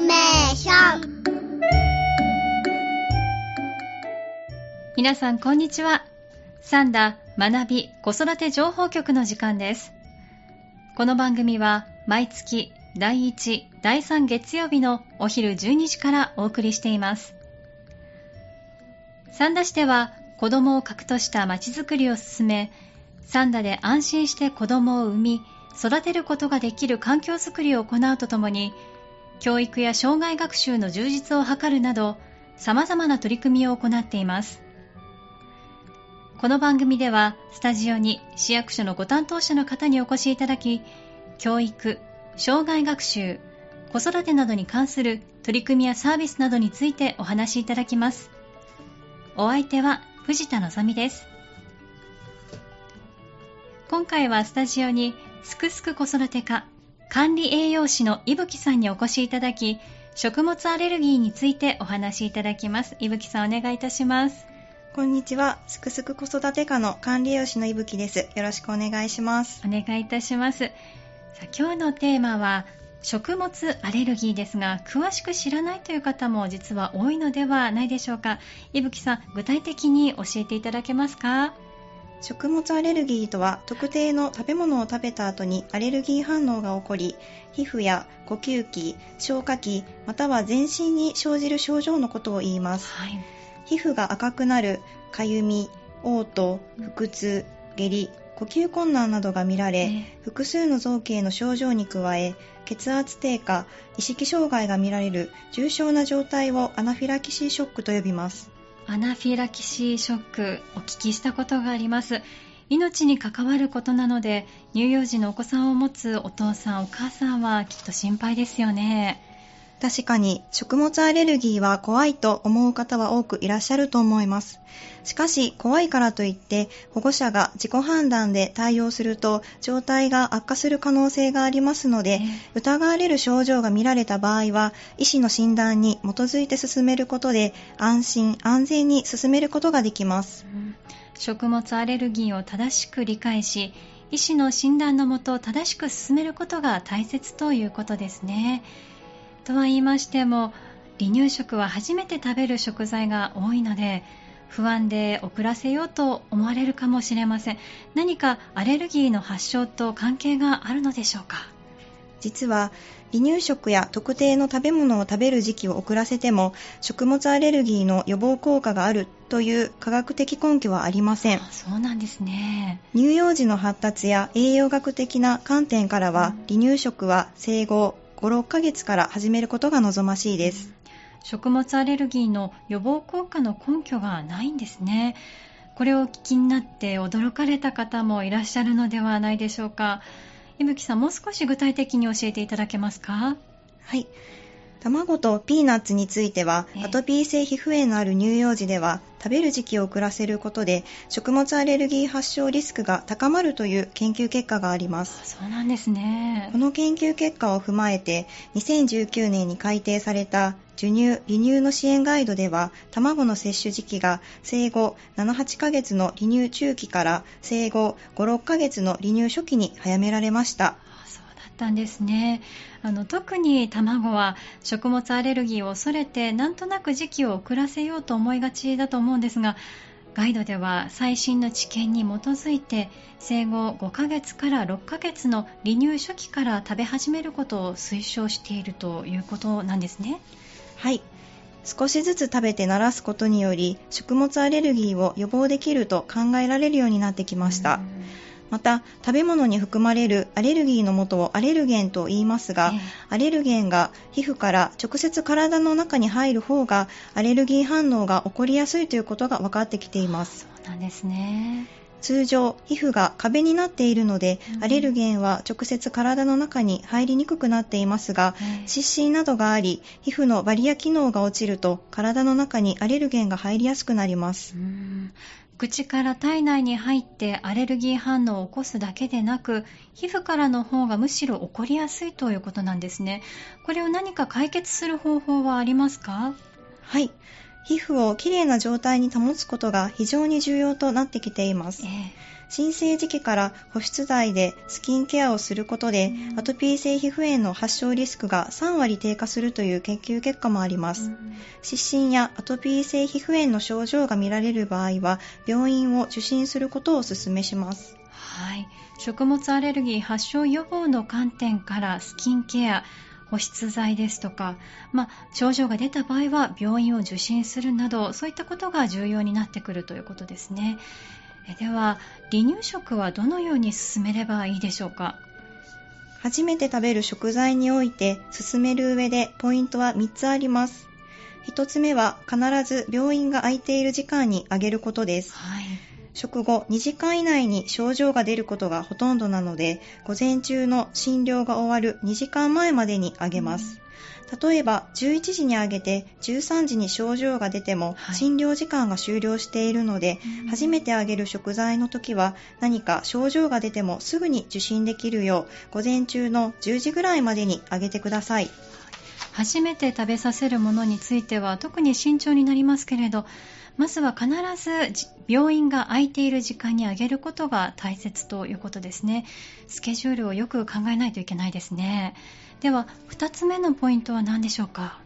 メーション。皆さんこんにちは。サンダ学び子育て情報局の時間です。この番組は毎月第1、第3月曜日のお昼12時からお送りしています。三田市では子供を核としたまちづくりを進め三田で安心して子供を産み育てることができる環境づくりを行うとともに教育や障害学習の充実を図るなど様々な取り組みを行っています。この番組ではスタジオに市役所のご担当者の方にお越しいただき教育、障害学習、子育てなどに関する取り組みやサービスなどについてお話しいただきます。お相手は藤田望です。今回はスタジオにすくすく子育て課管理栄養士の伊吹さんにお越しいただき食物アレルギーについてお話しいただきます伊吹さんお願いいたしますこんにちは。すくすく子育て課の管理栄養士の伊吹です。よろしくお願いします。お願いいたしますさあ今日のテーマは食物アレルギーですが詳しく知らないという方も実は多いのではないでしょうか伊吹さん具体的に教えていただけますか？食物アレルギーとは、特定の食べ物を食べた後にアレルギー反応が起こり、皮膚や呼吸器、消化器、または全身に生じる症状のことを言います。はい皮膚が赤くなる、かゆみ、嘔吐、腹痛、下痢、呼吸困難などが見られ、え複数の臓器への症状に加え、血圧低下、意識障害が見られる重症な状態をアナフィラキシーショックと呼びます。アナフィラキシーショックお聞きしたことがあります。命に関わることなので乳幼児のお子さんを持つお父さんお母さんはきっと心配ですよね。確かに食物アレルギーは怖いと思う方は多くいらっしゃると思います。しかし怖いからといって保護者が自己判断で対応すると状態が悪化する可能性がありますので、え疑われる症状が見られた場合は医師の診断に基づいて進めることで安心安全に進めることができます。食物アレルギーを正しく理解し医師の診断のもと正しく進めることが大切ということですねとは言いましても離乳食は初めて食べる食材が多いので不安で遅らせようと思われるかもしれません。何かアレルギーの発症と関係があるのでしょうか？実は離乳食や特定の食べ物を食べる時期を遅らせても食物アレルギーの予防効果があるという科学的根拠はありません。あそうなんですね。乳幼児の発達や栄養学的な観点からは離乳食は生後56ヶ月から始めることが望ましいです。食物アレルギーの予防効果の根拠がないんですね。これをお聞きになって驚かれた方もいらっしゃるのではないでしょうか。伊吹さんもう少し具体的に教えていただけますか？はい卵とピーナッツについてはええ。アトピー性皮膚炎のある乳幼児では食べる時期を遅らせることで食物アレルギー発症リスクが高まるという研究結果があります。そうなんですね。この研究結果を踏まえて2019年に改定された授乳・離乳の支援ガイドでは卵の摂取時期が生後7-8ヶ月の離乳中期から生後5-6ヶ月の離乳初期に早められましたったんですね。あの特に卵は食物アレルギーを恐れてなんとなく時期を遅らせようと思いがちだと思うんですがガイドでは最新の知見に基づいて生後5ヶ月から6ヶ月の離乳初期から食べ始めることを推奨しているということなんですね。はい。少しずつ食べて慣らすことにより食物アレルギーを予防できると考えられるようになってきましたまた食べ物に含まれるアレルギーの元をアレルゲンと言いますが、ええ。アレルゲンが皮膚から直接体の中に入る方がアレルギー反応が起こりやすいということが分かってきています。そうなんですね。通常皮膚が壁になっているので、うん。アレルゲンは直接体の中に入りにくくなっていますが、ええ。湿疹などがあり皮膚のバリア機能が落ちると体の中にアレルゲンが入りやすくなります。うん口から体内に入ってアレルギー反応を起こすだけでなく皮膚からの方がむしろ起こりやすいということなんですね。これを何か解決する方法はありますか？はい。皮膚をきれいな状態に保つことが非常に重要となってきています。え新生時期から保湿剤でスキンケアをすることで、アトピー性皮膚炎の発症リスクが3割低下するという研究結果もあります。湿疹やアトピー性皮膚炎の症状が見られる場合は、病院を受診することをお勧めします。はい。食物アレルギー発症予防の観点からスキンケア、保湿剤ですとか、まあ、症状が出た場合は病院を受診するなどそういったことが重要になってくるということですねでは離乳食はどのように進めればいいでしょうか？初めて食べる食材において進める上でポイントは3つあります。1つ目は必ず病院が空いている時間にあげることです、はい食後2時間以内に症状が出ることがほとんどなので、午前中の診療が終わる2時間前までにあげます。例えば11時にあげて13時に症状が出ても診療時間が終了しているので、初めてあげる食材の時は何か症状が出てもすぐに受診できるよう午前中の10時ぐらいまでにあげてください。初めて食べさせるものについては特に慎重になりますけれどまずは必ず病院が空いている時間にあげることが大切ということですね。スケジュールをよく考えないといけないですね。では、2つ目のポイントは何でしょうか？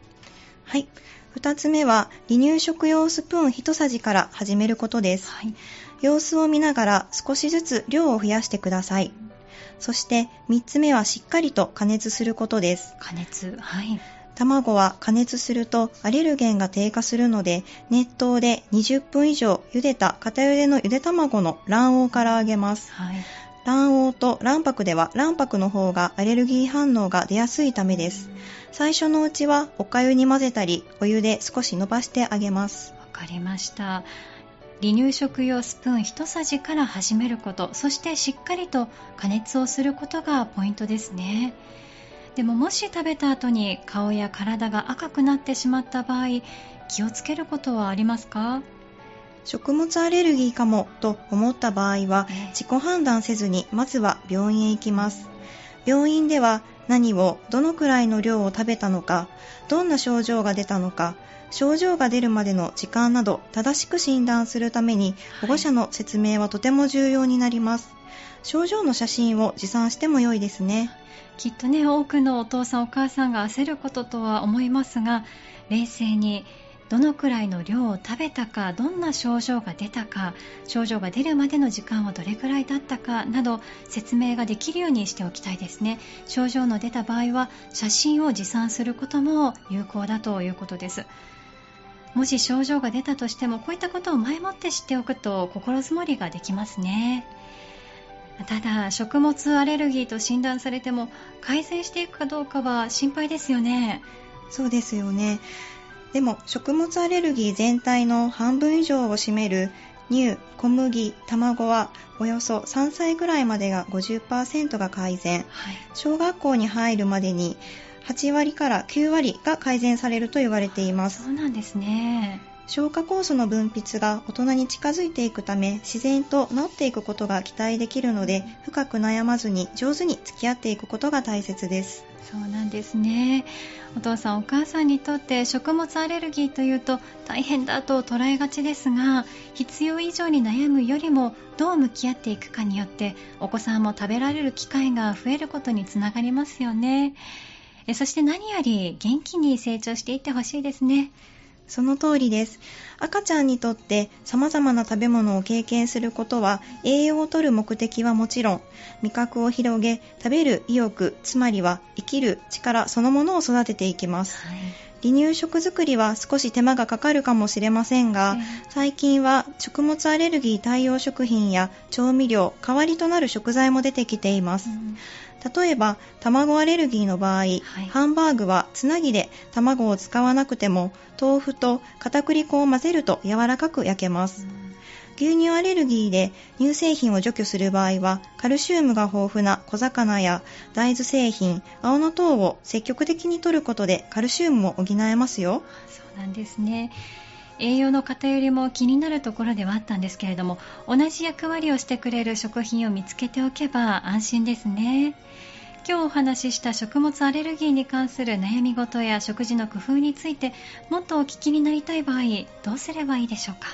はい。2つ目は、離乳食用スプーン1さじから始めることです。はい、様子を見ながら少しずつ量を増やしてください。そして3つ目はしっかりと加熱することです。加熱。はい。卵は加熱するとアレルゲンが低下するので、熱湯で20分以上茹でた片茹でのゆで卵の卵黄から揚げます。はい、卵黄と卵白では卵白の方がアレルギー反応が出やすいためです。最初のうちはお粥に混ぜたり、お湯で少し伸ばしてあげます。わかりました。離乳食用スプーン1さじから始めること、そしてしっかりと加熱をすることがポイントですね。でももし食べた後に顔や体が赤くなってしまった場合気をつけることはありますか？食物アレルギーかもと思った場合は自己判断せずにまずは病院へ行きます。病院では何をどのくらいの量を食べたのかどんな症状が出たのか症状が出るまでの時間など正しく診断するために保護者の説明はとても重要になります、症状の写真を持参しても良いですねきっとね多くのお父さんお母さんが焦ることとは思いますが冷静にどのくらいの量を食べたかどんな症状が出たか症状が出るまでの時間はどれくらいだったかなど説明ができるようにしておきたいですね。症状の出た場合は写真を持参することも有効だということです。もし症状が出たとしてもこういったことを前もって知っておくと心づもりができますね。ただ食物アレルギーと診断されても改善していくかどうかは心配ですよね。そうですよね。でも食物アレルギー全体の半分以上を占める乳、小麦、卵はおよそ3歳ぐらいまでが50%が改善、はい、小学校に入るまでに8割から9割が改善されると言われています。そうなんですね消化酵素の分泌が大人に近づいていくため自然と治っていくことが期待できるので深く悩まずに上手に付き合っていくことが大切です。そうなんですね。お父さんお母さんにとって食物アレルギーというと大変だと捉えがちですが必要以上に悩むよりもどう向き合っていくかによってお子さんも食べられる機会が増えることにつながりますよね。そして何より元気に成長していってほしいですね。その通りです。赤ちゃんにとって様々な食べ物を経験することは栄養をとる目的はもちろん、味覚を広げ、食べる意欲、つまりは生きる力そのものを育てていきます。はい離乳食作りは少し手間がかかるかもしれませんが、最近は食物アレルギー対応食品や調味料、代わりとなる食材も出てきています。例えば、卵アレルギーの場合、はい、ハンバーグはつなぎで卵を使わなくても、豆腐と片栗粉を混ぜると柔らかく焼けます。牛乳アレルギーで乳製品を除去する場合は、カルシウムが豊富な小魚や大豆製品、青の糖を積極的に摂ることでカルシウムも補えますよ。そうなんですね。栄養の偏りも気になるところではあったんですけれども同じ役割をしてくれる食品を見つけておけば安心ですね今日お話しした食物アレルギーに関する悩み事や食事の工夫についてもっとお聞きになりたい場合どうすればいいでしょうか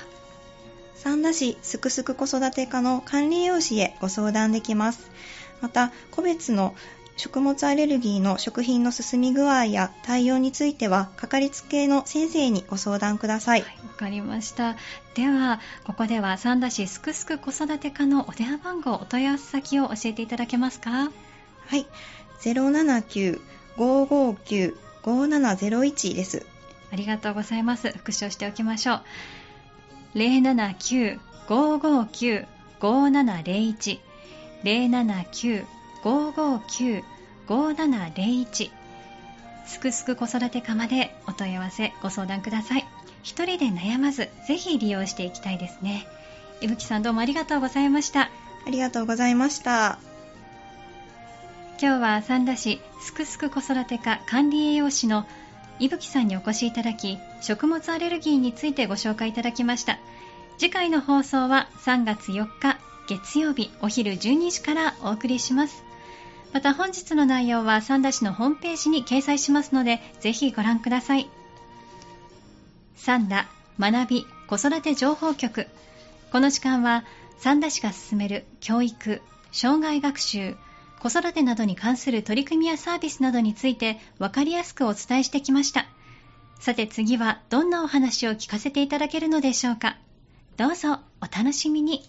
三田市すくすく子育て課の管理栄養士へご相談できます。また、個別の食物アレルギーの食品の進み具合や対応については、かかりつけの先生にご相談ください。わ、はい、かりました。では、ここでは三田市すくすく子育て課のお電話番号、お問い合わせ先を教えていただけますか？はい。079-559-5701です。ありがとうございます。復唱しておきましょう。079-559-5701 079-559-5701すくすく子育て課までお問い合わせご相談ください。一人で悩まずぜひ利用していきたいですね。いぶきさんどうもありがとうございました。ありがとうございました。今日は三田市すくすく子育て課管理栄養士の伊吹さんにお越しいただき食物アレルギーについてご紹介いただきました。次回の放送は3月4日月曜日お昼12時からお送りします。また本日の内容は三田市のホームページに掲載しますのでぜひご覧ください。三田学び子育て情報局。この時間は三田市が進める教育障害学習子育てなどに関する取り組みやサービスなどについて分かりやすくお伝えしてきました。さて次はどんなお話を聞かせていただけるのでしょうか。どうぞお楽しみに。